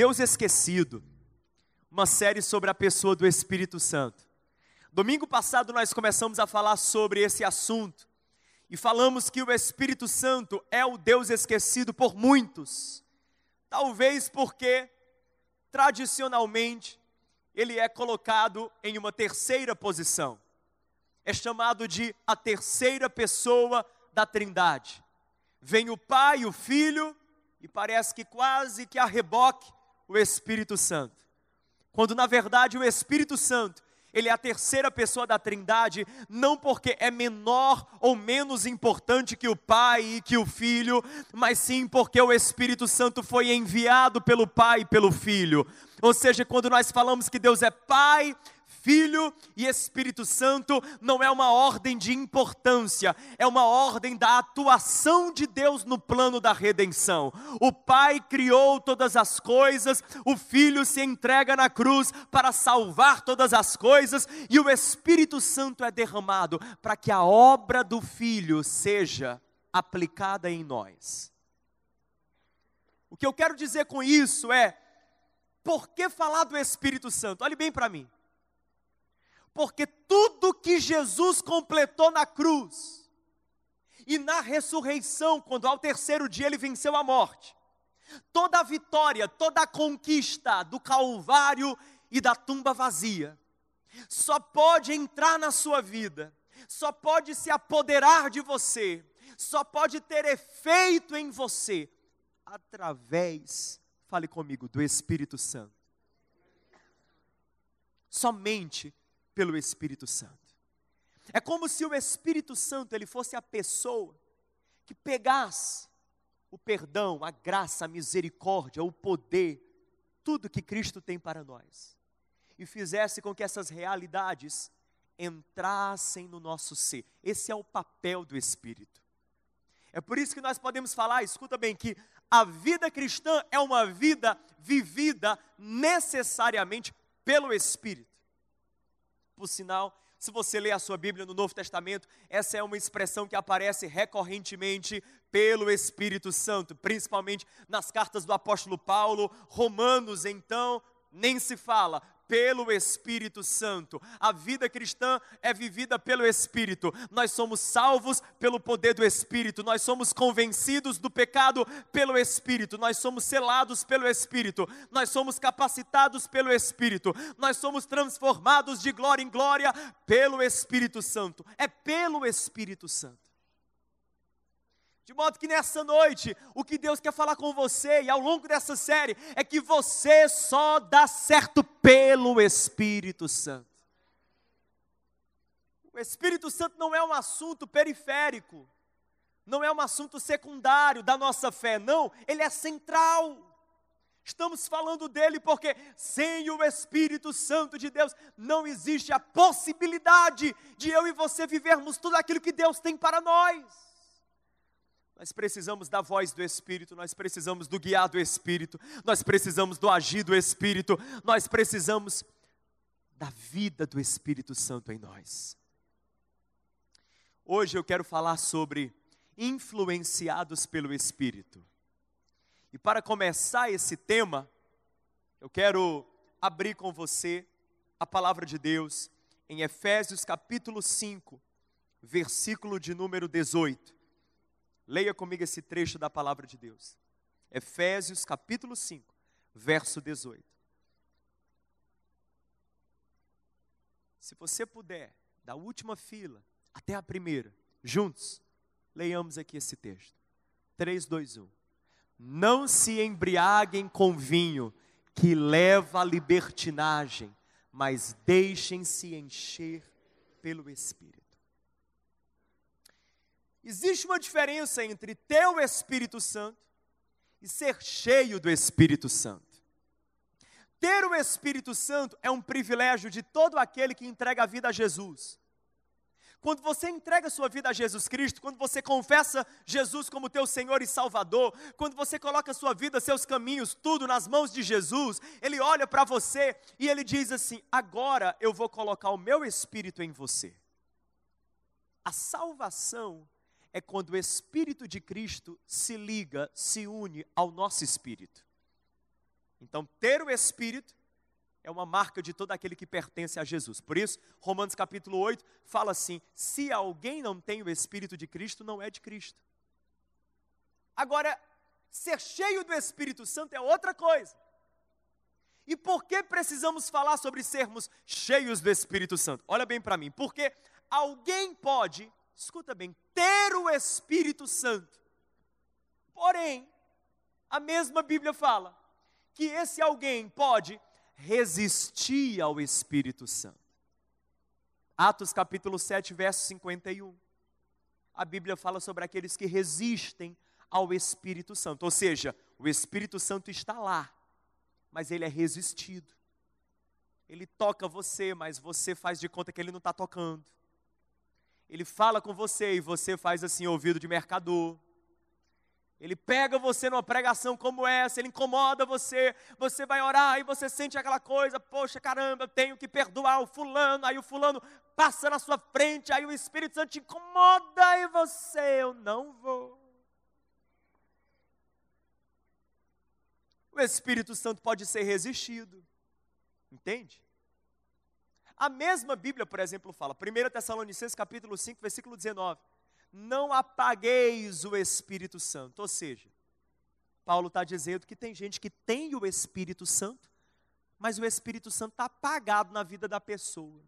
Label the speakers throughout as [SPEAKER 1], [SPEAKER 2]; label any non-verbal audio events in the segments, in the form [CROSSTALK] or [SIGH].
[SPEAKER 1] Deus Esquecido, uma série sobre a pessoa do Espírito Santo. Domingo passado nós começamos a falar sobre esse assunto e falamos que o Espírito Santo é o Deus esquecido por muitos, talvez porque tradicionalmente ele é colocado em uma terceira posição. É chamado de a terceira pessoa da Trindade. Vem o Pai, o Filho e parece que quase que a reboque o Espírito Santo. Quando na verdade o Espírito Santo, ele é a terceira pessoa da Trindade, não porque é menor ou menos importante que o Pai e que o Filho, mas sim porque o Espírito Santo foi enviado pelo Pai e pelo Filho. Ou seja, quando nós falamos que Deus é Pai, Filho e Espírito Santo não é uma ordem de importância, é uma ordem da atuação de Deus no plano da redenção. O Pai criou todas as coisas, o Filho se entrega na cruz para salvar todas as coisas e o Espírito Santo é derramado para que a obra do Filho seja aplicada em nós. O que eu quero dizer com isso é, por que falar do Espírito Santo? Olhe bem para mim porque tudo que Jesus completou na cruz e na ressurreição, quando ao terceiro dia ele venceu a morte, toda a vitória, toda a conquista do Calvário e da tumba vazia, só pode entrar na sua vida, só pode se apoderar de você, só pode ter efeito em você através, fale comigo, do Espírito Santo. Somente pelo Espírito Santo. É como se o Espírito Santo ele fosse a pessoa que pegasse o perdão, a graça, a misericórdia, o poder, tudo que Cristo tem para nós e fizesse com que essas realidades entrassem no nosso ser. Esse é o papel do Espírito. É por isso que nós podemos falar, escuta bem, que a vida cristã é uma vida vivida necessariamente pelo Espírito. Por sinal, se você ler a sua Bíblia no Novo Testamento, essa é uma expressão que aparece recorrentemente pelo Espírito Santo, principalmente nas cartas do apóstolo Paulo, Romanos, então, nem se fala, pelo Espírito Santo. A vida cristã é vivida pelo Espírito. Nós somos salvos pelo poder do Espírito. Nós somos convencidos do pecado pelo Espírito. Nós somos selados pelo Espírito. Nós somos capacitados pelo Espírito. Nós somos transformados de glória em glória pelo Espírito Santo. É pelo Espírito Santo. De modo que nessa noite, o que Deus quer falar com você e ao longo dessa série é que você só dá certo pelo Espírito Santo. O Espírito Santo não é um assunto periférico, não é um assunto secundário da nossa fé, não, ele é central. Estamos falando dele porque sem o Espírito Santo de Deus não existe a possibilidade de eu e você vivermos tudo aquilo que Deus tem para nós. Nós precisamos da voz do Espírito, nós precisamos do guiar do Espírito, nós precisamos do agir do Espírito, nós precisamos da vida do Espírito Santo em nós. Hoje eu quero falar sobre influenciados pelo Espírito. E para começar esse tema, eu quero abrir com você a palavra de Deus em Efésios capítulo 5, versículo de número 18. Leia comigo esse trecho da palavra de Deus. Efésios capítulo 5, verso 18. Se você puder, da última fila até a primeira, juntos, leiamos aqui esse texto. 3, 2, 1. Não se embriaguem com vinho, que leva à libertinagem, mas deixem-se encher pelo Espírito. Existe uma diferença entre ter o Espírito Santo e ser cheio do Espírito Santo. Ter o Espírito Santo é um privilégio de todo aquele que entrega a vida a Jesus. Quando você entrega a sua vida a Jesus Cristo, quando você confessa Jesus como teu Senhor e Salvador, quando você coloca a sua vida, seus caminhos, tudo nas mãos de Jesus, Ele olha para você e Ele diz assim: agora eu vou colocar o meu Espírito em você. A salvação é quando o Espírito de Cristo se liga, se une ao nosso espírito. Então, ter o Espírito é uma marca de todo aquele que pertence a Jesus. Por isso, Romanos capítulo 8 fala assim: se alguém não tem o Espírito de Cristo, não é de Cristo. Agora, ser cheio do Espírito Santo é outra coisa. E por que precisamos falar sobre sermos cheios do Espírito Santo? Olha bem para mim, porque alguém pode, escuta bem, ter o Espírito Santo, porém, a mesma Bíblia fala que esse alguém pode resistir ao Espírito Santo. Atos capítulo 7, verso 51. A Bíblia fala sobre aqueles que resistem ao Espírito Santo, ou seja, o Espírito Santo está lá, mas ele é resistido. Ele toca você, mas você faz de conta que ele não está tocando. Ele fala com você e você faz assim, ouvido de mercador. Ele pega você numa pregação como essa, ele incomoda você, você vai orar e você sente aquela coisa, poxa caramba, eu tenho que perdoar o fulano, aí o fulano passa na sua frente, aí o Espírito Santo te incomoda e você, eu não vou. O Espírito Santo pode ser resistido, entende? A mesma Bíblia, por exemplo, fala, 1 Tessalonicenses capítulo 5, versículo 19 não apagueis o Espírito Santo. Ou seja, Paulo está dizendo que tem gente que tem o Espírito Santo, mas o Espírito Santo está apagado na vida da pessoa.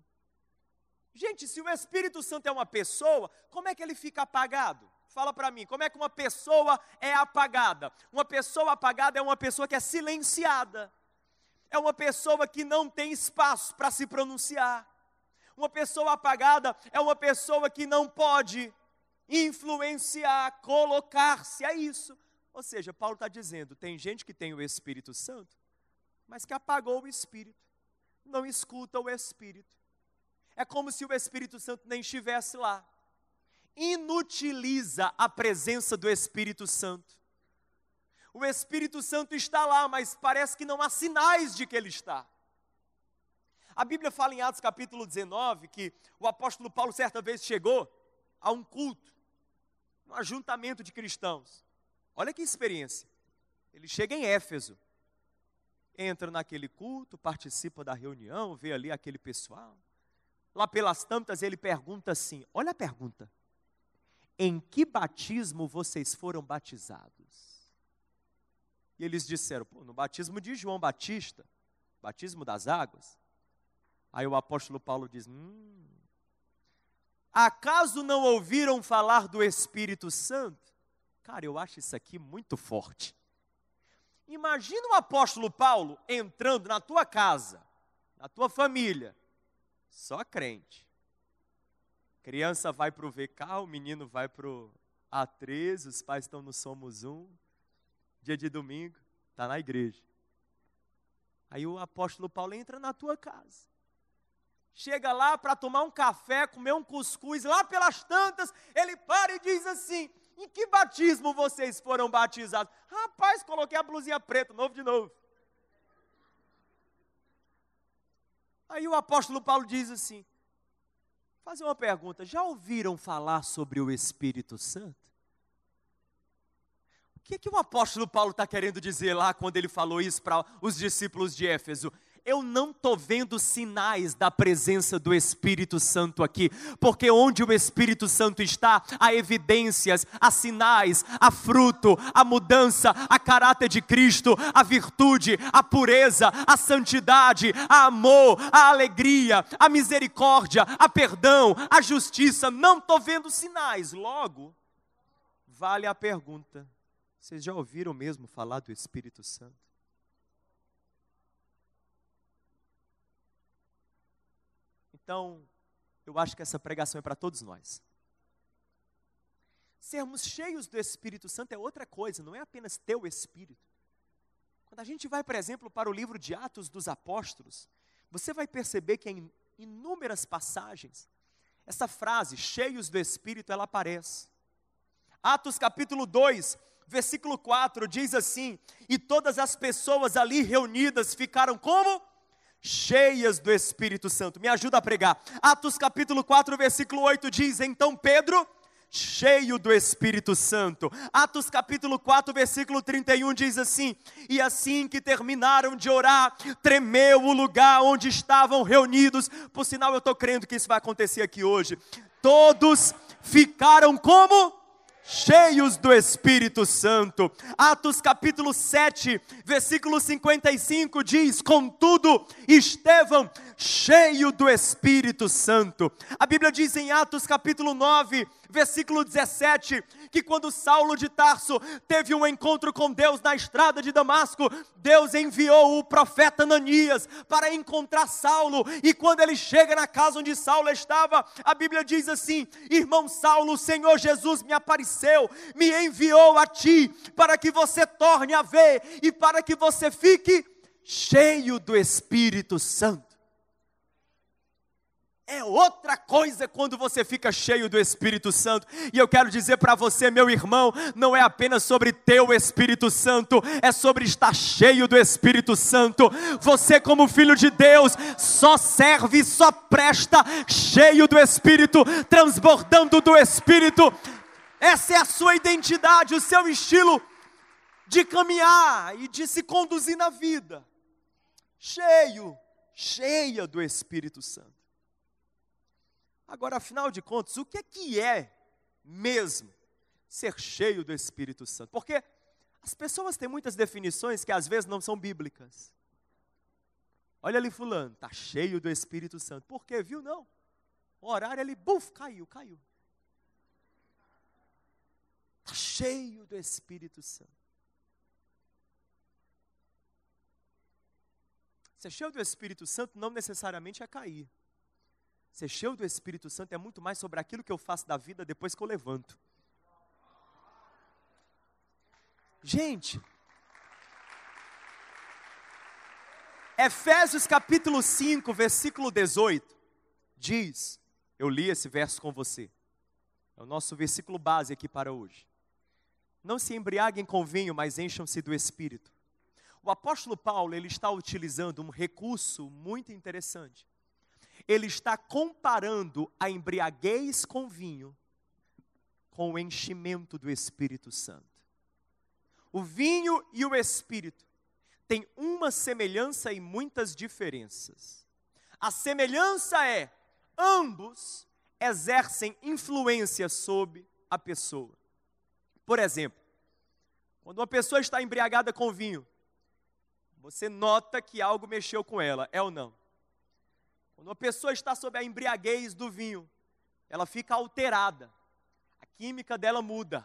[SPEAKER 1] Gente, se o Espírito Santo é uma pessoa, como é que ele fica apagado? Fala para mim, como é que uma pessoa é apagada? Uma pessoa apagada é uma pessoa que é silenciada. É uma pessoa que não tem espaço para se pronunciar. Uma pessoa apagada é uma pessoa que não pode influenciar, colocar-se a isso. Ou seja, Paulo está dizendo: tem gente que tem o Espírito Santo, mas que apagou o Espírito, não escuta o Espírito. É como se o Espírito Santo nem estivesse lá. Inutiliza a presença do Espírito Santo. O Espírito Santo está lá, mas parece que não há sinais de que ele está. A Bíblia fala em Atos capítulo 19 que o apóstolo Paulo certa vez chegou a um culto um ajuntamento de cristãos. Olha que experiência. Ele chega em Éfeso, entra naquele culto, participa da reunião, vê ali aquele pessoal. Lá pelas tantas ele pergunta assim: olha a pergunta. Em que batismo vocês foram batizados? E eles disseram: no batismo de João Batista, batismo das águas. Aí o apóstolo Paulo diz: hum, Acaso não ouviram falar do Espírito Santo? Cara, eu acho isso aqui muito forte. Imagina o apóstolo Paulo entrando na tua casa, na tua família, só crente. Criança vai para o VK, o menino vai para o A13, os pais estão no Somos Um. Dia de domingo, está na igreja. Aí o apóstolo Paulo entra na tua casa chega lá para tomar um café, comer um cuscuz, lá pelas tantas, ele para e diz assim: Em que batismo vocês foram batizados? Rapaz, coloquei a blusinha preta, novo de novo. Aí o apóstolo Paulo diz assim: Fazer uma pergunta, já ouviram falar sobre o Espírito Santo? Que, que o apóstolo Paulo está querendo dizer lá quando ele falou isso para os discípulos de Éfeso? eu não estou vendo sinais da presença do Espírito Santo aqui, porque onde o Espírito Santo está, há evidências, há sinais, há fruto, há mudança, há caráter de Cristo, a virtude, a pureza, a santidade, a amor, a alegria, a misericórdia, a perdão, a justiça. Não estou vendo sinais. Logo, vale a pergunta: vocês já ouviram mesmo falar do Espírito Santo? Então, eu acho que essa pregação é para todos nós. Sermos cheios do Espírito Santo é outra coisa, não é apenas ter o Espírito. Quando a gente vai, por exemplo, para o livro de Atos dos Apóstolos, você vai perceber que em inúmeras passagens, essa frase, cheios do Espírito, ela aparece. Atos capítulo 2, versículo 4, diz assim: E todas as pessoas ali reunidas ficaram como? cheias do Espírito Santo. Me ajuda a pregar. Atos capítulo 4, versículo 8 diz: Então Pedro, cheio do Espírito Santo. Atos capítulo 4, versículo 31 diz assim: E assim que terminaram de orar, tremeu o lugar onde estavam reunidos. Por sinal, eu estou crendo que isso vai acontecer aqui hoje. Todos ficaram como? Cheios do Espírito Santo. Atos capítulo 7, versículo 55 diz: Contudo, Estevão, cheio do Espírito Santo. A Bíblia diz em Atos capítulo 9, versículo 17, que quando Saulo de Tarso teve um encontro com Deus na estrada de Damasco, Deus enviou o profeta Ananias para encontrar Saulo, e quando ele chega na casa onde Saulo estava, a Bíblia diz assim: Irmão Saulo, o Senhor Jesus me apareceu, me enviou a ti, para que você torne a ver e para que você fique cheio do Espírito Santo. É outra coisa quando você fica cheio do Espírito Santo. E eu quero dizer para você, meu irmão, não é apenas sobre ter o Espírito Santo, é sobre estar cheio do Espírito Santo. Você, como filho de Deus, só serve, só presta cheio do Espírito, transbordando do Espírito. Essa é a sua identidade, o seu estilo de caminhar e de se conduzir na vida. Cheio, cheia do Espírito Santo. Agora, afinal de contas, o que é que é mesmo ser cheio do Espírito Santo? Porque as pessoas têm muitas definições que às vezes não são bíblicas. Olha ali fulano, está cheio do Espírito Santo. Por quê? Viu? Não. O horário ele, buf, caiu, caiu. Está cheio do Espírito Santo. Ser cheio do Espírito Santo não necessariamente é cair. Ser cheio do Espírito Santo é muito mais sobre aquilo que eu faço da vida depois que eu levanto. Gente, Efésios capítulo 5, versículo 18, diz: Eu li esse verso com você, é o nosso versículo base aqui para hoje. Não se embriaguem com vinho, mas encham-se do espírito. O apóstolo Paulo, ele está utilizando um recurso muito interessante ele está comparando a embriaguez com vinho com o enchimento do Espírito Santo. O vinho e o Espírito têm uma semelhança e muitas diferenças. A semelhança é, ambos exercem influência sobre a pessoa. Por exemplo, quando uma pessoa está embriagada com vinho, você nota que algo mexeu com ela, é ou não? Quando uma pessoa está sob a embriaguez do vinho, ela fica alterada, a química dela muda,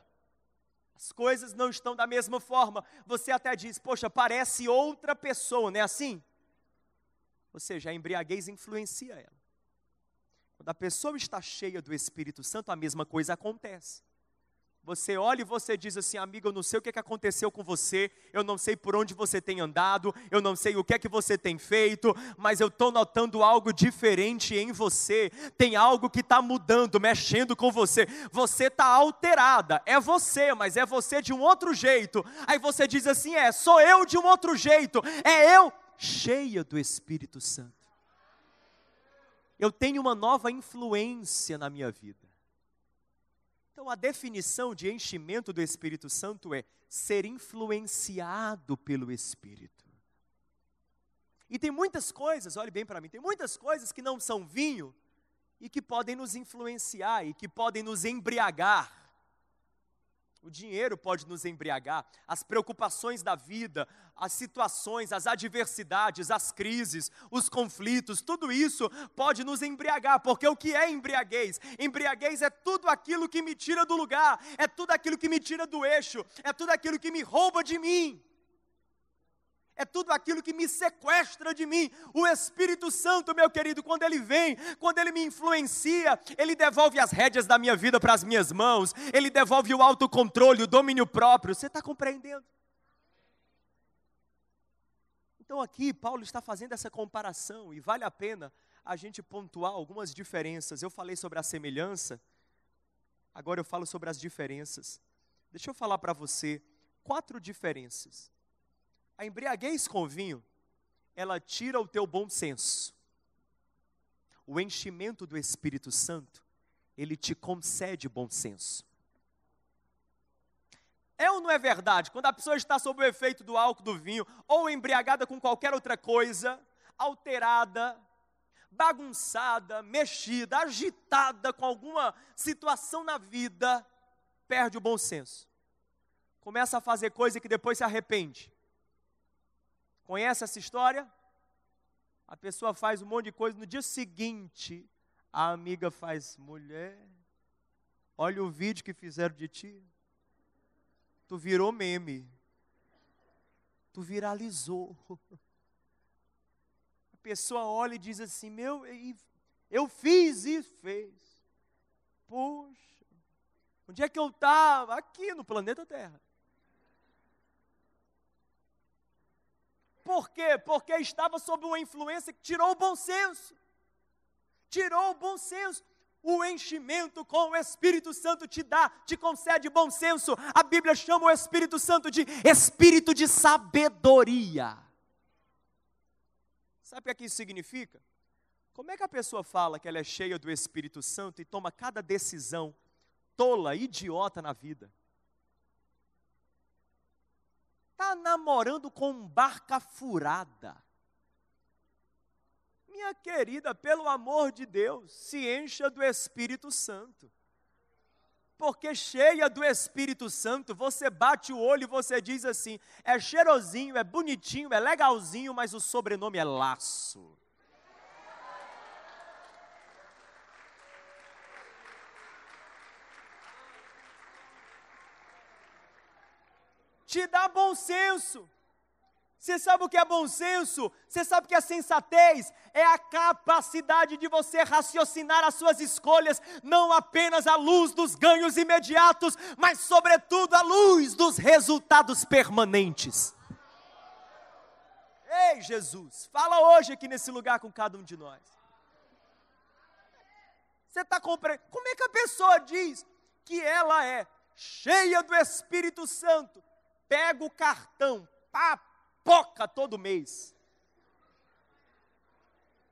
[SPEAKER 1] as coisas não estão da mesma forma. Você até diz, poxa, parece outra pessoa, não é assim? Ou seja, a embriaguez influencia ela. Quando a pessoa está cheia do Espírito Santo, a mesma coisa acontece. Você olha e você diz assim, amigo, eu não sei o que, é que aconteceu com você, eu não sei por onde você tem andado, eu não sei o que é que você tem feito, mas eu estou notando algo diferente em você. Tem algo que está mudando, mexendo com você. Você está alterada, é você, mas é você de um outro jeito. Aí você diz assim: é, sou eu de um outro jeito, é eu cheia do Espírito Santo. Eu tenho uma nova influência na minha vida. Então, a definição de enchimento do Espírito Santo é ser influenciado pelo Espírito. E tem muitas coisas, olhe bem para mim, tem muitas coisas que não são vinho e que podem nos influenciar e que podem nos embriagar. O dinheiro pode nos embriagar, as preocupações da vida, as situações, as adversidades, as crises, os conflitos, tudo isso pode nos embriagar, porque o que é embriaguez? Embriaguez é tudo aquilo que me tira do lugar, é tudo aquilo que me tira do eixo, é tudo aquilo que me rouba de mim é tudo aquilo que me sequestra de mim. O Espírito Santo, meu querido, quando ele vem, quando ele me influencia, ele devolve as rédeas da minha vida para as minhas mãos, ele devolve o autocontrole, o domínio próprio. Você está compreendendo? Então aqui Paulo está fazendo essa comparação e vale a pena a gente pontuar algumas diferenças. Eu falei sobre a semelhança, agora eu falo sobre as diferenças. Deixa eu falar para você quatro diferenças a embriaguez com vinho, ela tira o teu bom senso. O enchimento do Espírito Santo, ele te concede bom senso. É ou não é verdade? Quando a pessoa está sob o efeito do álcool, do vinho, ou embriagada com qualquer outra coisa, alterada, bagunçada, mexida, agitada com alguma situação na vida, perde o bom senso. Começa a fazer coisa que depois se arrepende. Conhece essa história? A pessoa faz um monte de coisa, no dia seguinte, a amiga faz: mulher, olha o vídeo que fizeram de ti. Tu virou meme. Tu viralizou. [LAUGHS] A pessoa olha e diz assim: Meu, eu fiz e fez. Poxa, onde é que eu estava? Aqui no planeta Terra. Por quê? Porque estava sob uma influência que tirou o bom senso. Tirou o bom senso. O enchimento com o Espírito Santo te dá, te concede bom senso. A Bíblia chama o Espírito Santo de espírito de sabedoria. Sabe o que isso significa? Como é que a pessoa fala que ela é cheia do Espírito Santo e toma cada decisão tola, idiota na vida? Namorando com barca furada. Minha querida, pelo amor de Deus, se encha do Espírito Santo. Porque cheia do Espírito Santo, você bate o olho e você diz assim: é cheirosinho, é bonitinho, é legalzinho, mas o sobrenome é laço. Te dá bom senso. Você sabe o que é bom senso? Você sabe o que é sensatez? É a capacidade de você raciocinar as suas escolhas, não apenas à luz dos ganhos imediatos, mas, sobretudo, à luz dos resultados permanentes. Ei, Jesus, fala hoje aqui nesse lugar com cada um de nós. Você está compreendendo? Como é que a pessoa diz que ela é cheia do Espírito Santo, pega o cartão, papoca todo mês.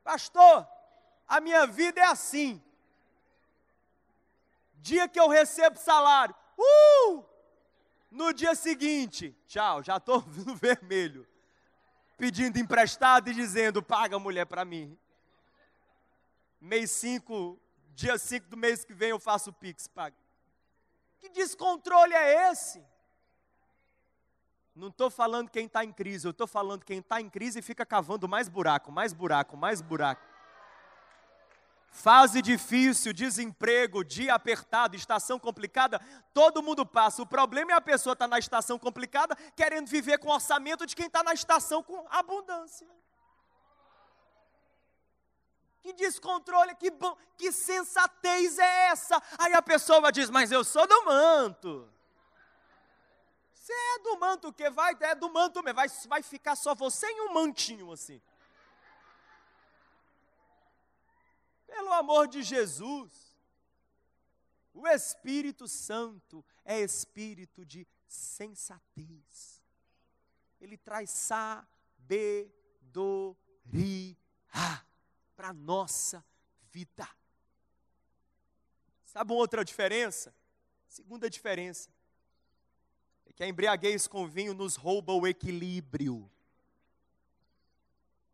[SPEAKER 1] Pastor, a minha vida é assim. Dia que eu recebo salário, uh! No dia seguinte, tchau, já estou [LAUGHS] no vermelho. Pedindo emprestado e dizendo, paga mulher para mim. Mês 5, dia 5 do mês que vem eu faço o Pix, paga. Que descontrole é esse? Não estou falando quem está em crise, eu estou falando quem está em crise e fica cavando mais buraco, mais buraco, mais buraco. Fase difícil, desemprego, dia apertado, estação complicada, todo mundo passa. O problema é a pessoa estar tá na estação complicada, querendo viver com o orçamento de quem está na estação com abundância. Que descontrole, que bom, que sensatez é essa? Aí a pessoa diz, mas eu sou do manto. Você é do manto o quê? Vai, é do manto mesmo. Vai, vai ficar só você em um mantinho assim. Pelo amor de Jesus. O Espírito Santo é espírito de sensatez. Ele traz sabedoria para a nossa vida. Sabe uma outra diferença? Segunda diferença que a embriaguez com vinho nos rouba o equilíbrio.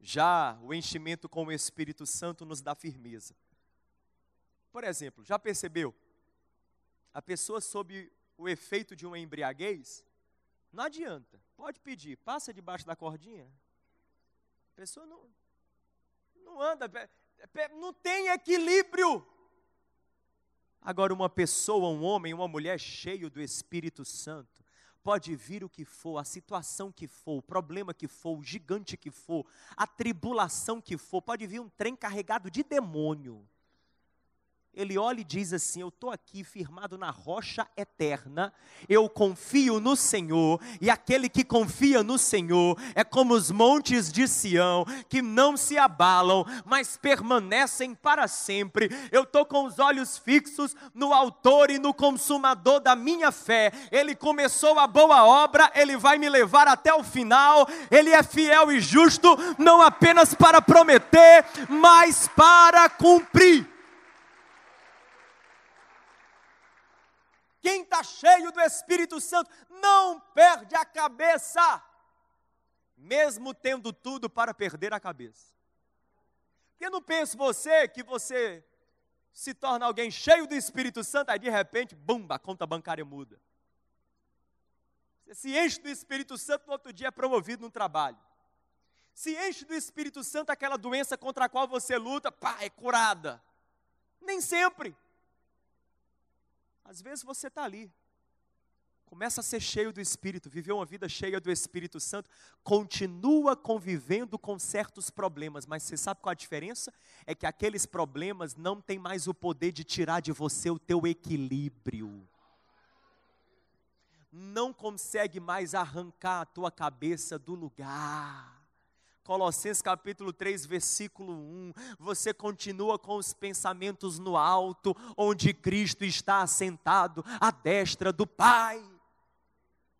[SPEAKER 1] Já o enchimento com o Espírito Santo nos dá firmeza. Por exemplo, já percebeu? A pessoa sob o efeito de uma embriaguez, não adianta, pode pedir, passa debaixo da cordinha. A pessoa não, não anda, não tem equilíbrio. Agora, uma pessoa, um homem, uma mulher cheio do Espírito Santo, Pode vir o que for, a situação que for, o problema que for, o gigante que for, a tribulação que for, pode vir um trem carregado de demônio ele olha e diz assim: Eu estou aqui firmado na rocha eterna, eu confio no Senhor, e aquele que confia no Senhor é como os montes de Sião, que não se abalam, mas permanecem para sempre. Eu estou com os olhos fixos no Autor e no Consumador da minha fé. Ele começou a boa obra, ele vai me levar até o final. Ele é fiel e justo, não apenas para prometer, mas para cumprir. Quem está cheio do Espírito Santo não perde a cabeça, mesmo tendo tudo para perder a cabeça. Porque não pense você que você se torna alguém cheio do Espírito Santo, aí de repente, bum, a conta bancária muda. Você se enche do Espírito Santo, no outro dia é promovido no trabalho. Se enche do Espírito Santo, aquela doença contra a qual você luta, pá, é curada. Nem sempre. Às vezes você está ali, começa a ser cheio do Espírito, viveu uma vida cheia do Espírito Santo, continua convivendo com certos problemas, mas você sabe qual a diferença? É que aqueles problemas não têm mais o poder de tirar de você o teu equilíbrio. Não consegue mais arrancar a tua cabeça do lugar. Colossenses capítulo 3, versículo 1. Você continua com os pensamentos no alto, onde Cristo está assentado à destra do Pai.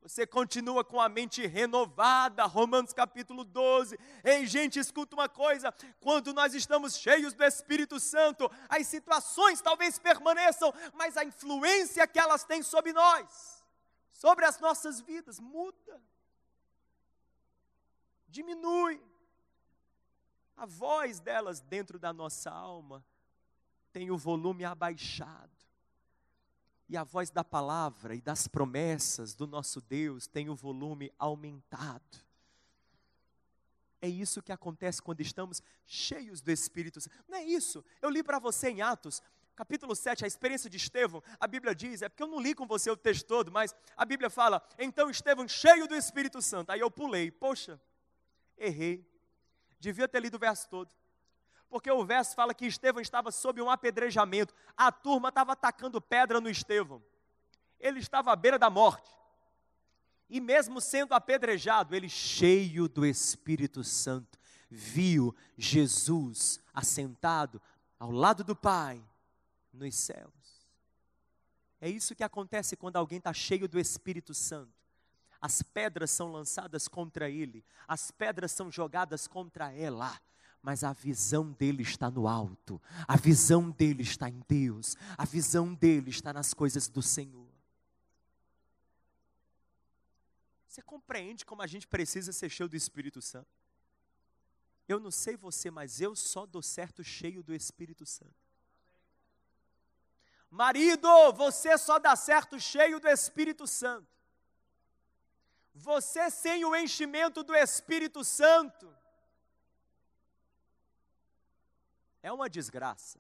[SPEAKER 1] Você continua com a mente renovada, Romanos capítulo 12. Ei, gente, escuta uma coisa: quando nós estamos cheios do Espírito Santo, as situações talvez permaneçam, mas a influência que elas têm sobre nós, sobre as nossas vidas, muda, diminui a voz delas dentro da nossa alma tem o volume abaixado. E a voz da palavra e das promessas do nosso Deus tem o volume aumentado. É isso que acontece quando estamos cheios do Espírito Santo. Não é isso. Eu li para você em Atos, capítulo 7, a experiência de Estevão. A Bíblia diz, é porque eu não li com você o texto todo, mas a Bíblia fala: então Estevão cheio do Espírito Santo. Aí eu pulei, poxa, errei. Devia ter lido o verso todo. Porque o verso fala que Estevão estava sob um apedrejamento. A turma estava atacando pedra no Estevão. Ele estava à beira da morte. E mesmo sendo apedrejado, ele cheio do Espírito Santo, viu Jesus assentado ao lado do Pai nos céus. É isso que acontece quando alguém está cheio do Espírito Santo as pedras são lançadas contra ele, as pedras são jogadas contra ela, mas a visão dele está no alto, a visão dele está em Deus, a visão dele está nas coisas do Senhor. Você compreende como a gente precisa ser cheio do Espírito Santo? Eu não sei você, mas eu só dou certo cheio do Espírito Santo. Marido, você só dá certo cheio do Espírito Santo. Você sem o enchimento do Espírito Santo é uma desgraça.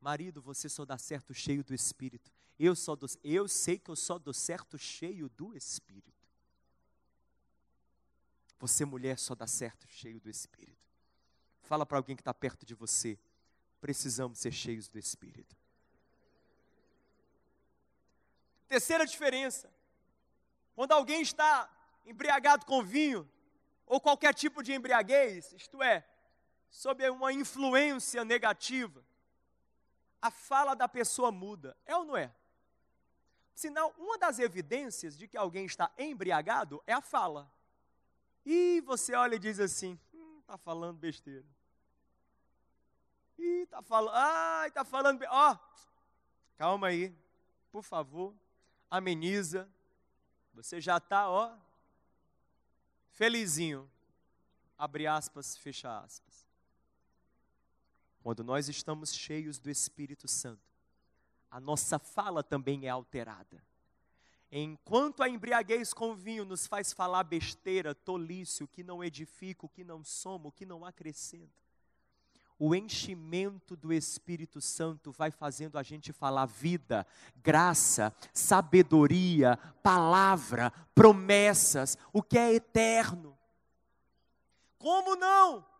[SPEAKER 1] Marido, você só dá certo cheio do Espírito. Eu só eu sei que eu só dou certo cheio do Espírito. Você, mulher, só dá certo cheio do Espírito. Fala para alguém que está perto de você. Precisamos ser cheios do Espírito. Terceira diferença. Quando alguém está embriagado com vinho, ou qualquer tipo de embriaguez, isto é, sob uma influência negativa, a fala da pessoa muda. É ou não é? Senão, uma das evidências de que alguém está embriagado é a fala. E você olha e diz assim: hum, falando besteira. Ih, está falando, ai, está falando, ó, calma aí, por favor, ameniza, você já está, ó, felizinho. Abre aspas, fecha aspas. Quando nós estamos cheios do Espírito Santo, a nossa fala também é alterada. Enquanto a embriaguez com vinho nos faz falar besteira, tolice, o que não edifica, o que não soma, o que não acrescenta, o enchimento do Espírito Santo vai fazendo a gente falar vida, graça, sabedoria, palavra, promessas, o que é eterno. Como não?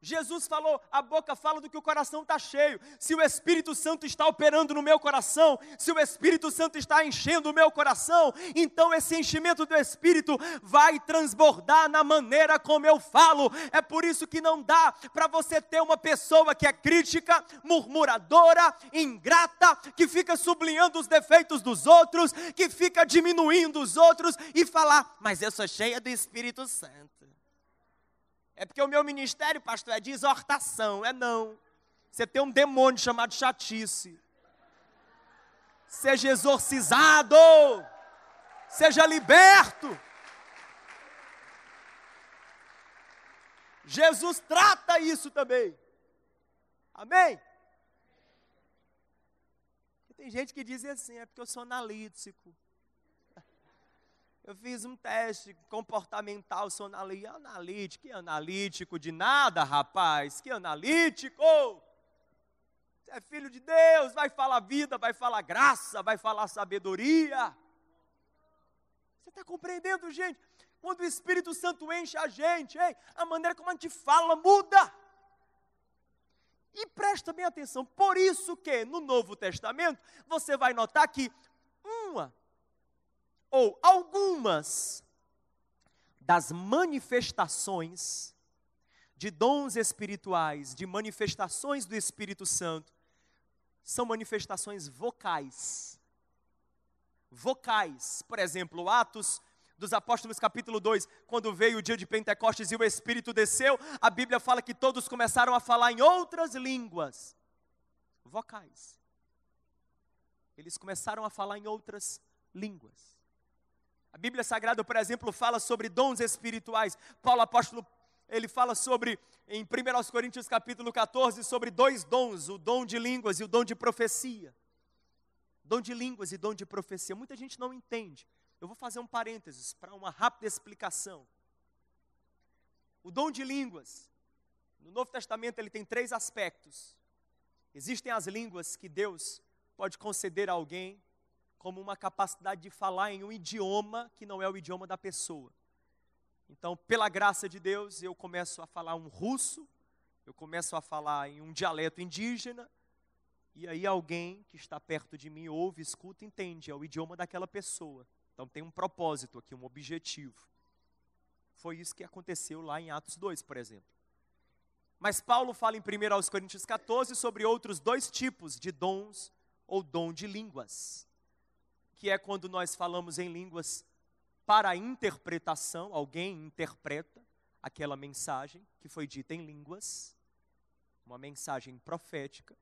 [SPEAKER 1] Jesus falou, a boca fala do que o coração está cheio. Se o Espírito Santo está operando no meu coração, se o Espírito Santo está enchendo o meu coração, então esse enchimento do Espírito vai transbordar na maneira como eu falo. É por isso que não dá para você ter uma pessoa que é crítica, murmuradora, ingrata, que fica sublinhando os defeitos dos outros, que fica diminuindo os outros e falar, mas eu sou cheia do Espírito Santo. É porque o meu ministério, pastor, é de exortação. É não. Você tem um demônio chamado chatice. seja exorcizado, seja liberto. Jesus trata isso também. Amém? Tem gente que diz assim, é porque eu sou analítico. Eu fiz um teste comportamental, sou analítico. Que analítico de nada, rapaz? Que analítico! Você é filho de Deus, vai falar vida, vai falar graça, vai falar sabedoria. Você está compreendendo, gente? Quando o Espírito Santo enche a gente, hein, a maneira como a gente fala muda. E presta bem atenção, por isso que no Novo Testamento você vai notar que uma ou algumas das manifestações de dons espirituais, de manifestações do Espírito Santo, são manifestações vocais. Vocais. Por exemplo, Atos dos Apóstolos, capítulo 2, quando veio o dia de Pentecostes e o Espírito desceu, a Bíblia fala que todos começaram a falar em outras línguas. Vocais. Eles começaram a falar em outras línguas. A Bíblia Sagrada, por exemplo, fala sobre dons espirituais. Paulo apóstolo ele fala sobre, em 1 Coríntios capítulo 14, sobre dois dons, o dom de línguas e o dom de profecia. Dom de línguas e dom de profecia. Muita gente não entende. Eu vou fazer um parênteses para uma rápida explicação. O dom de línguas, no Novo Testamento ele tem três aspectos. Existem as línguas que Deus pode conceder a alguém como uma capacidade de falar em um idioma que não é o idioma da pessoa. Então, pela graça de Deus, eu começo a falar um russo, eu começo a falar em um dialeto indígena, e aí alguém que está perto de mim ouve, escuta, entende, é o idioma daquela pessoa. Então tem um propósito aqui, um objetivo. Foi isso que aconteceu lá em Atos 2, por exemplo. Mas Paulo fala em 1 aos Coríntios 14 sobre outros dois tipos de dons ou dom de línguas, que é quando nós falamos em línguas para interpretação, alguém interpreta aquela mensagem que foi dita em línguas, uma mensagem profética.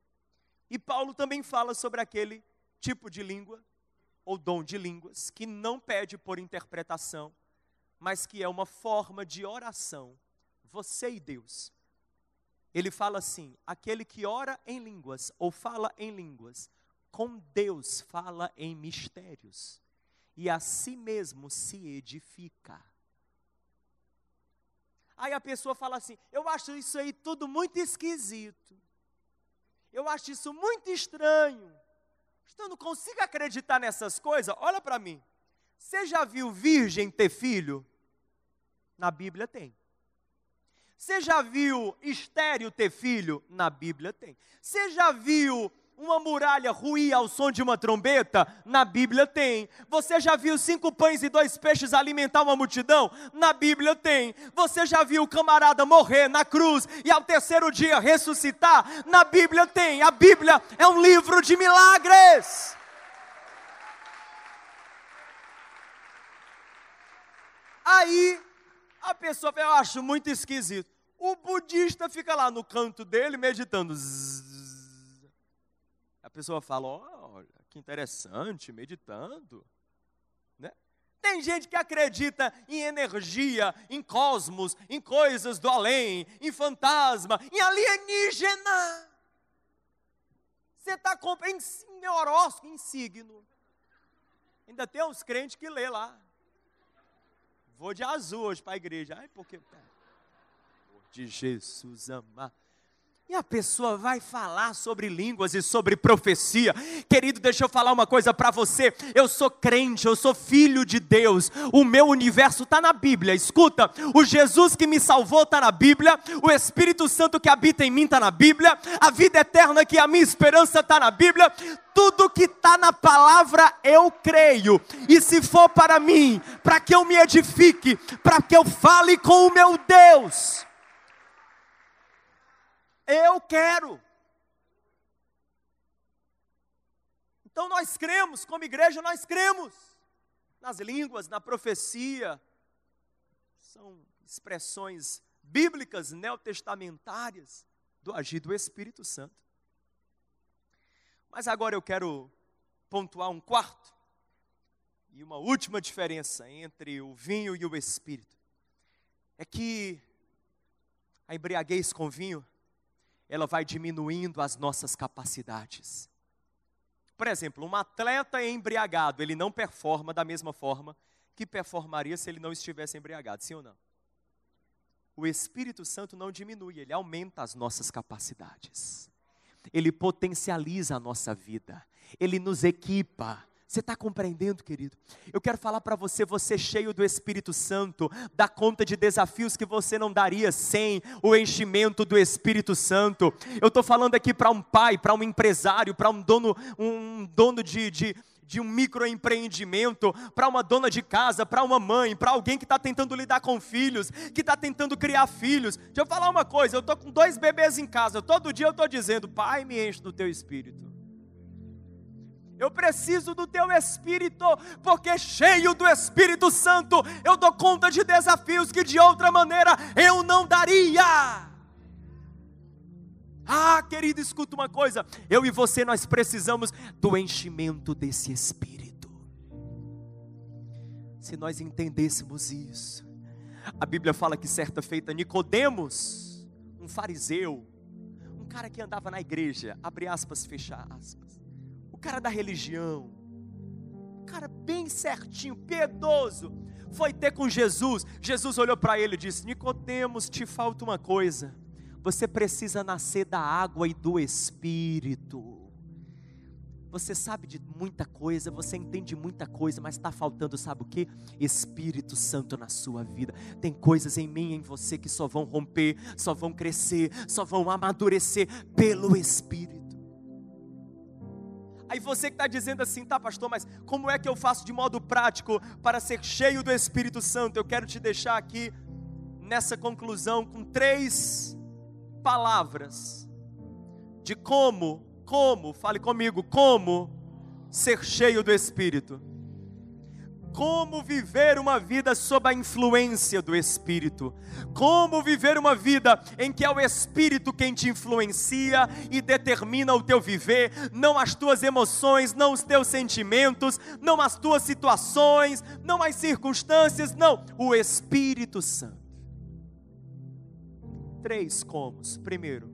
[SPEAKER 1] E Paulo também fala sobre aquele tipo de língua, ou dom de línguas, que não pede por interpretação, mas que é uma forma de oração, você e Deus. Ele fala assim: aquele que ora em línguas ou fala em línguas, com Deus fala em mistérios e a si mesmo se edifica. Aí a pessoa fala assim: eu acho isso aí tudo muito esquisito. Eu acho isso muito estranho. Eu não consigo acreditar nessas coisas. Olha para mim. Você já viu virgem ter filho? Na Bíblia tem. Você já viu estéreo ter filho? Na Bíblia tem. Você já viu uma muralha ruir ao som de uma trombeta? Na Bíblia tem. Você já viu cinco pães e dois peixes alimentar uma multidão? Na Bíblia tem. Você já viu o camarada morrer na cruz e ao terceiro dia ressuscitar? Na Bíblia tem. A Bíblia é um livro de milagres. Aí a pessoa, eu acho muito esquisito. O budista fica lá no canto dele meditando. Zzz, pessoa fala: olha, que interessante, meditando. Né? Tem gente que acredita em energia, em cosmos, em coisas do além, em fantasma, em alienígena. Você está comprando em horóscopo, em signo. Ainda tem uns crentes que lê lá. Vou de azul hoje para a igreja. Ai, porque. De Jesus amar. E a pessoa vai falar sobre línguas e sobre profecia. Querido, deixa eu falar uma coisa para você. Eu sou crente, eu sou filho de Deus. O meu universo está na Bíblia. Escuta, o Jesus que me salvou está na Bíblia. O Espírito Santo que habita em mim está na Bíblia. A vida eterna que é a minha esperança está na Bíblia. Tudo que está na palavra eu creio. E se for para mim, para que eu me edifique, para que eu fale com o meu Deus eu quero. Então nós cremos, como igreja, nós cremos nas línguas, na profecia. São expressões bíblicas neotestamentárias do agir do Espírito Santo. Mas agora eu quero pontuar um quarto e uma última diferença entre o vinho e o espírito. É que a embriaguez com vinho, ela vai diminuindo as nossas capacidades. Por exemplo, um atleta embriagado, ele não performa da mesma forma que performaria se ele não estivesse embriagado, sim ou não? O Espírito Santo não diminui, ele aumenta as nossas capacidades. Ele potencializa a nossa vida, ele nos equipa, você está compreendendo, querido? Eu quero falar para você, você cheio do Espírito Santo, dá conta de desafios que você não daria sem o enchimento do Espírito Santo. Eu estou falando aqui para um pai, para um empresário, para um dono, um dono de, de de um microempreendimento, para uma dona de casa, para uma mãe, para alguém que está tentando lidar com filhos, que está tentando criar filhos. Deixa eu falar uma coisa: eu estou com dois bebês em casa, todo dia eu estou dizendo, Pai, me enche do teu espírito. Eu preciso do teu Espírito, porque cheio do Espírito Santo eu dou conta de desafios que de outra maneira eu não daria. Ah, querido, escuta uma coisa: eu e você nós precisamos do enchimento desse Espírito. Se nós entendêssemos isso, a Bíblia fala que certa feita Nicodemos, um fariseu, um cara que andava na igreja, abre aspas, fecha aspas cara da religião, um cara bem certinho, piedoso, foi ter com Jesus. Jesus olhou para ele e disse: Nicodemos, te falta uma coisa. Você precisa nascer da água e do Espírito. Você sabe de muita coisa, você entende muita coisa, mas está faltando, sabe o que? Espírito Santo na sua vida. Tem coisas em mim e em você que só vão romper, só vão crescer, só vão amadurecer pelo Espírito. Aí você que está dizendo assim, tá, pastor, mas como é que eu faço de modo prático para ser cheio do Espírito Santo? Eu quero te deixar aqui nessa conclusão com três palavras de como, como, fale comigo, como ser cheio do Espírito como viver uma vida sob a influência do Espírito, como viver uma vida em que é o Espírito quem te influencia e determina o teu viver, não as tuas emoções, não os teus sentimentos, não as tuas situações, não as circunstâncias, não, o Espírito Santo. Três comos. Primeiro,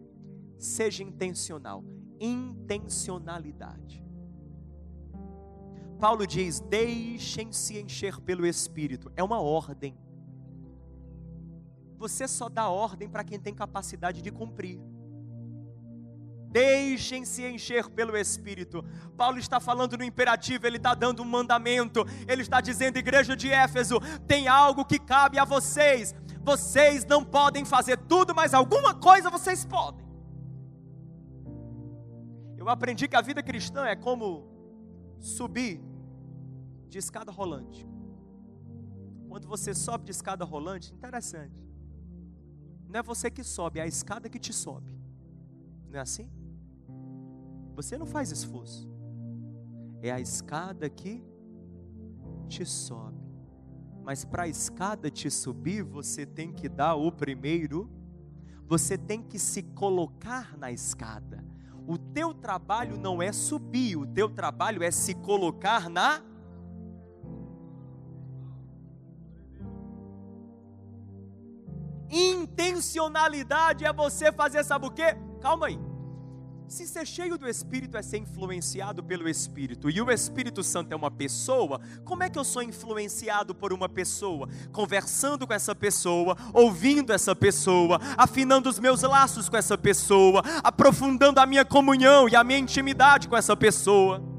[SPEAKER 1] seja intencional, intencionalidade. Paulo diz: deixem-se encher pelo Espírito. É uma ordem. Você só dá ordem para quem tem capacidade de cumprir. Deixem-se encher pelo Espírito. Paulo está falando no imperativo, ele está dando um mandamento. Ele está dizendo, igreja de Éfeso, tem algo que cabe a vocês. Vocês não podem fazer tudo, mas alguma coisa vocês podem. Eu aprendi que a vida cristã é como subir de escada rolante. Quando você sobe de escada rolante, interessante. Não é você que sobe, é a escada que te sobe. Não é assim? Você não faz esforço. É a escada que te sobe. Mas para a escada te subir, você tem que dar o primeiro. Você tem que se colocar na escada. O teu trabalho não é subir, o teu trabalho é se colocar na Intencionalidade é você fazer, sabe o quê? Calma aí. Se ser cheio do Espírito é ser influenciado pelo Espírito e o Espírito Santo é uma pessoa, como é que eu sou influenciado por uma pessoa? Conversando com essa pessoa, ouvindo essa pessoa, afinando os meus laços com essa pessoa, aprofundando a minha comunhão e a minha intimidade com essa pessoa.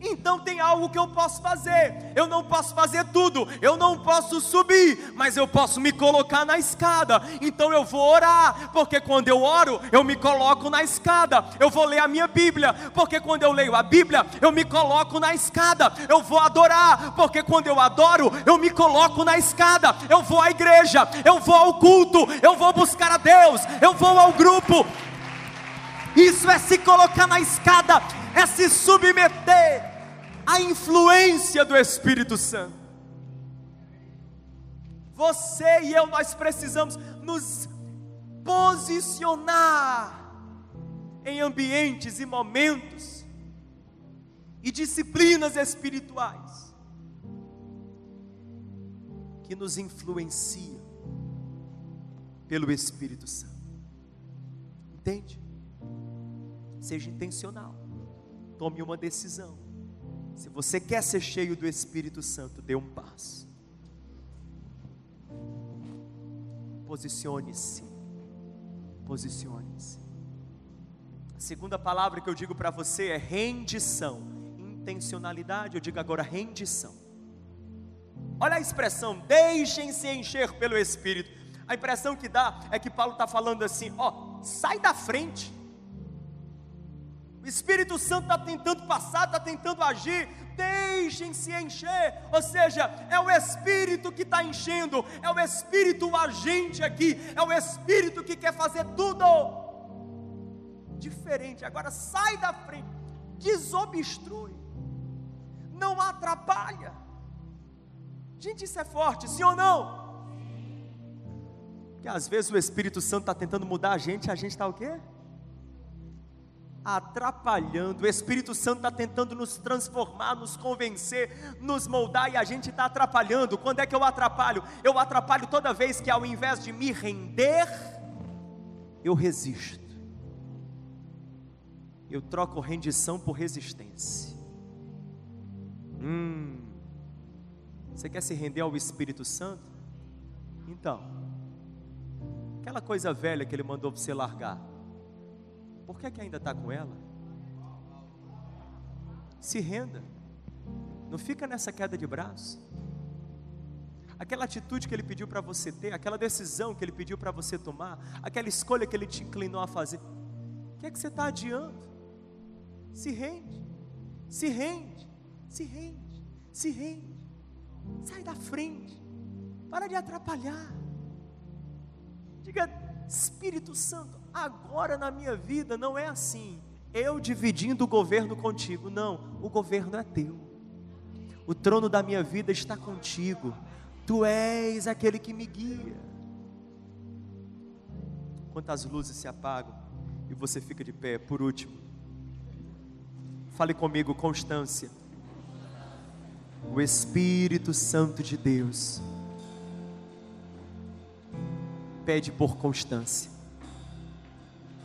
[SPEAKER 1] Então tem algo que eu posso fazer. Eu não posso fazer tudo, eu não posso subir, mas eu posso me colocar na escada. Então eu vou orar, porque quando eu oro, eu me coloco na escada. Eu vou ler a minha Bíblia, porque quando eu leio a Bíblia, eu me coloco na escada. Eu vou adorar, porque quando eu adoro, eu me coloco na escada. Eu vou à igreja, eu vou ao culto, eu vou buscar a Deus, eu vou ao grupo. Isso é se colocar na escada é se submeter à influência do Espírito Santo. Você e eu, nós precisamos nos posicionar em ambientes e momentos e disciplinas espirituais que nos influenciam pelo Espírito Santo. Entende? Seja intencional. Tome uma decisão. Se você quer ser cheio do Espírito Santo, dê um passo. Posicione-se. Posicione-se. A segunda palavra que eu digo para você é rendição. Intencionalidade, eu digo agora rendição. Olha a expressão, deixem-se encher pelo Espírito. A impressão que dá é que Paulo está falando assim: ó, sai da frente. Espírito Santo está tentando passar, está tentando agir, deixem-se encher, ou seja, é o Espírito que está enchendo, é o Espírito o agente aqui, é o Espírito que quer fazer tudo diferente. Agora sai da frente, desobstrui, não atrapalha. Gente, isso é forte, sim ou não? Porque às vezes o Espírito Santo está tentando mudar a gente, e a gente está o quê? Atrapalhando. O Espírito Santo está tentando nos transformar, nos convencer, nos moldar e a gente está atrapalhando. Quando é que eu atrapalho? Eu atrapalho toda vez que ao invés de me render, eu resisto. Eu troco rendição por resistência. Hum. Você quer se render ao Espírito Santo? Então, aquela coisa velha que ele mandou você largar, por que, é que ainda está com ela? Se renda, não fica nessa queda de braço. Aquela atitude que ele pediu para você ter, aquela decisão que ele pediu para você tomar, aquela escolha que ele te inclinou a fazer, o que é que você está adiando? Se rende, se rende, se rende, se rende. Sai da frente. Para de atrapalhar. Diga, Espírito Santo, agora na minha vida não é assim. Eu dividindo o governo contigo. Não, o governo é teu. O trono da minha vida está contigo. Tu és aquele que me guia. Quando as luzes se apagam e você fica de pé, por último, fale comigo, constância o Espírito Santo de Deus pede por constância.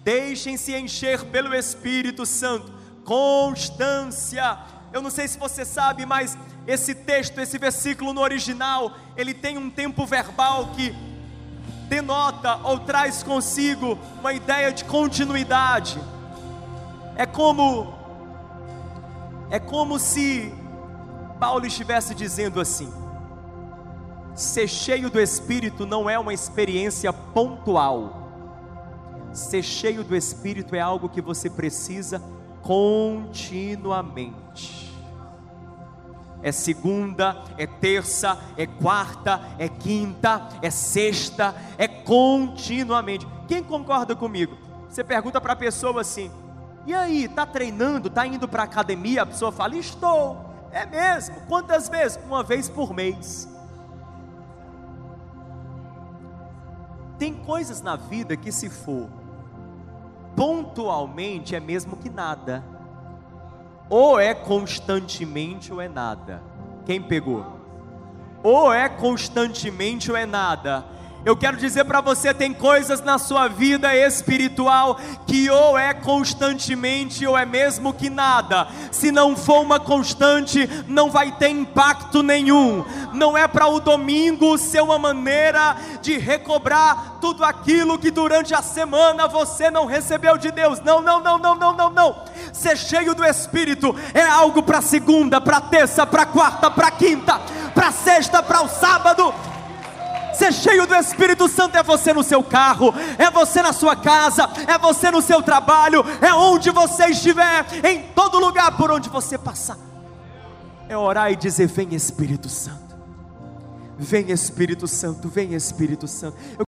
[SPEAKER 1] Deixem-se encher pelo Espírito Santo, constância. Eu não sei se você sabe, mas esse texto, esse versículo no original, ele tem um tempo verbal que denota ou traz consigo uma ideia de continuidade. É como é como se Paulo estivesse dizendo assim: ser cheio do Espírito não é uma experiência pontual, ser cheio do Espírito é algo que você precisa continuamente. É segunda, é terça, é quarta, é quinta, é sexta, é continuamente. Quem concorda comigo? Você pergunta para a pessoa assim: e aí, está treinando, está indo para a academia? A pessoa fala: estou. É mesmo? Quantas vezes? Uma vez por mês. Tem coisas na vida que, se for pontualmente, é mesmo que nada. Ou é constantemente ou é nada. Quem pegou? Ou é constantemente ou é nada. Eu quero dizer para você: tem coisas na sua vida espiritual que ou é constantemente ou é mesmo que nada. Se não for uma constante, não vai ter impacto nenhum. Não é para o domingo ser uma maneira de recobrar tudo aquilo que durante a semana você não recebeu de Deus. Não, não, não, não, não, não, não. Ser cheio do Espírito é algo para segunda, para terça, para quarta, para quinta, para sexta, para o sábado Ser cheio do Espírito Santo é você no seu carro, é você na sua casa, é você no seu trabalho, é onde você estiver, em todo lugar por onde você passar. É orar e dizer: Vem Espírito Santo, vem Espírito Santo, vem Espírito Santo. Eu